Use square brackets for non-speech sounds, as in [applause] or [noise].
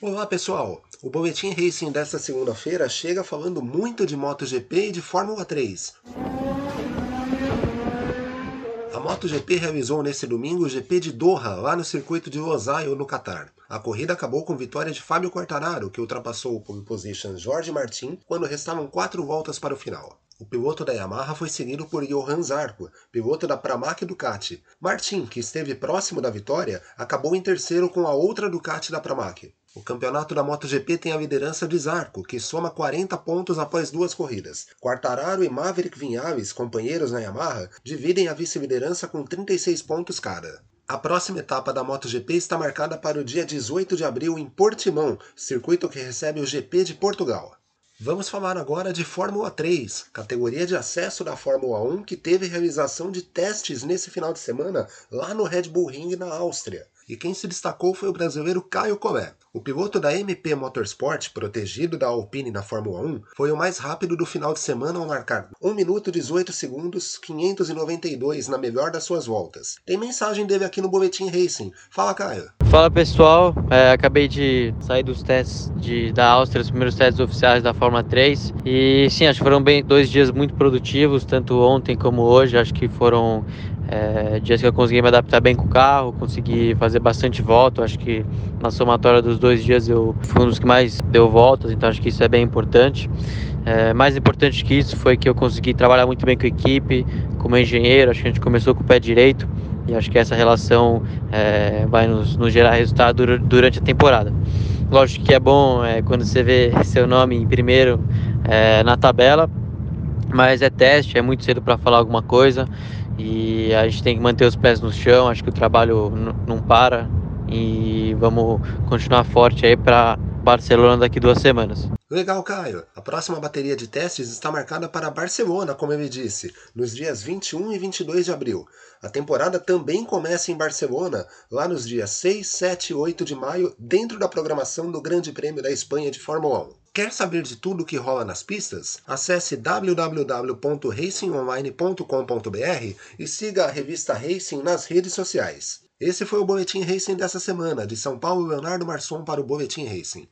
Olá pessoal, o Boletim Racing desta segunda-feira chega falando muito de MotoGP e de Fórmula 3. A MotoGP realizou nesse domingo o GP de Doha, lá no circuito de Losail, no Catar. A corrida acabou com vitória de Fábio Quartararo, que ultrapassou o pole position Jorge Martin quando restavam quatro voltas para o final. O piloto da Yamaha foi seguido por Johan Zarco, piloto da Pramac Ducati. Martin, que esteve próximo da vitória, acabou em terceiro com a outra Ducati da Pramac. O campeonato da MotoGP tem a liderança de Zarco, que soma 40 pontos após duas corridas. Quartararo e Maverick Vinales, companheiros na Yamaha, dividem a vice-liderança com 36 pontos cada. A próxima etapa da MotoGP está marcada para o dia 18 de abril em Portimão, circuito que recebe o GP de Portugal. Vamos falar agora de Fórmula 3, categoria de acesso da Fórmula 1 que teve realização de testes nesse final de semana lá no Red Bull Ring na Áustria e quem se destacou foi o brasileiro Caio Collet. O piloto da MP Motorsport, protegido da Alpine na Fórmula 1, foi o mais rápido do final de semana ao marcar 1 minuto 18 segundos 592 na melhor das suas voltas. Tem mensagem dele aqui no Boletim Racing. Fala, Caio. Fala pessoal, é, acabei de sair dos testes de, da Áustria, os primeiros testes oficiais da Fórmula 3 e sim, acho que foram bem, dois dias muito produtivos, tanto ontem como hoje, acho que foram é, dias que eu consegui me adaptar bem com o carro, consegui fazer bastante volta. Acho que na somatória dos dois dias eu fui um dos que mais deu voltas, então acho que isso é bem importante. É, mais importante que isso foi que eu consegui trabalhar muito bem com a equipe, como engenheiro. Acho que a gente começou com o pé direito e acho que essa relação é, vai nos, nos, gerar resultado durante a temporada. Lógico que é bom é, quando você vê [laughs] seu nome em primeiro é, na tabela, mas é teste, é muito cedo para falar alguma coisa e a gente tem que manter os pés no chão. Acho que o trabalho não para e vamos continuar forte aí para Barcelona daqui duas semanas. Legal, Caio. A próxima bateria de testes está marcada para Barcelona, como ele disse, nos dias 21 e 22 de abril. A temporada também começa em Barcelona, lá nos dias 6, 7 e 8 de maio, dentro da programação do Grande Prêmio da Espanha de Fórmula 1. Quer saber de tudo o que rola nas pistas? Acesse www.racingonline.com.br e siga a revista Racing nas redes sociais. Esse foi o Boletim Racing dessa semana, de São Paulo, Leonardo Marçom para o Boletim Racing.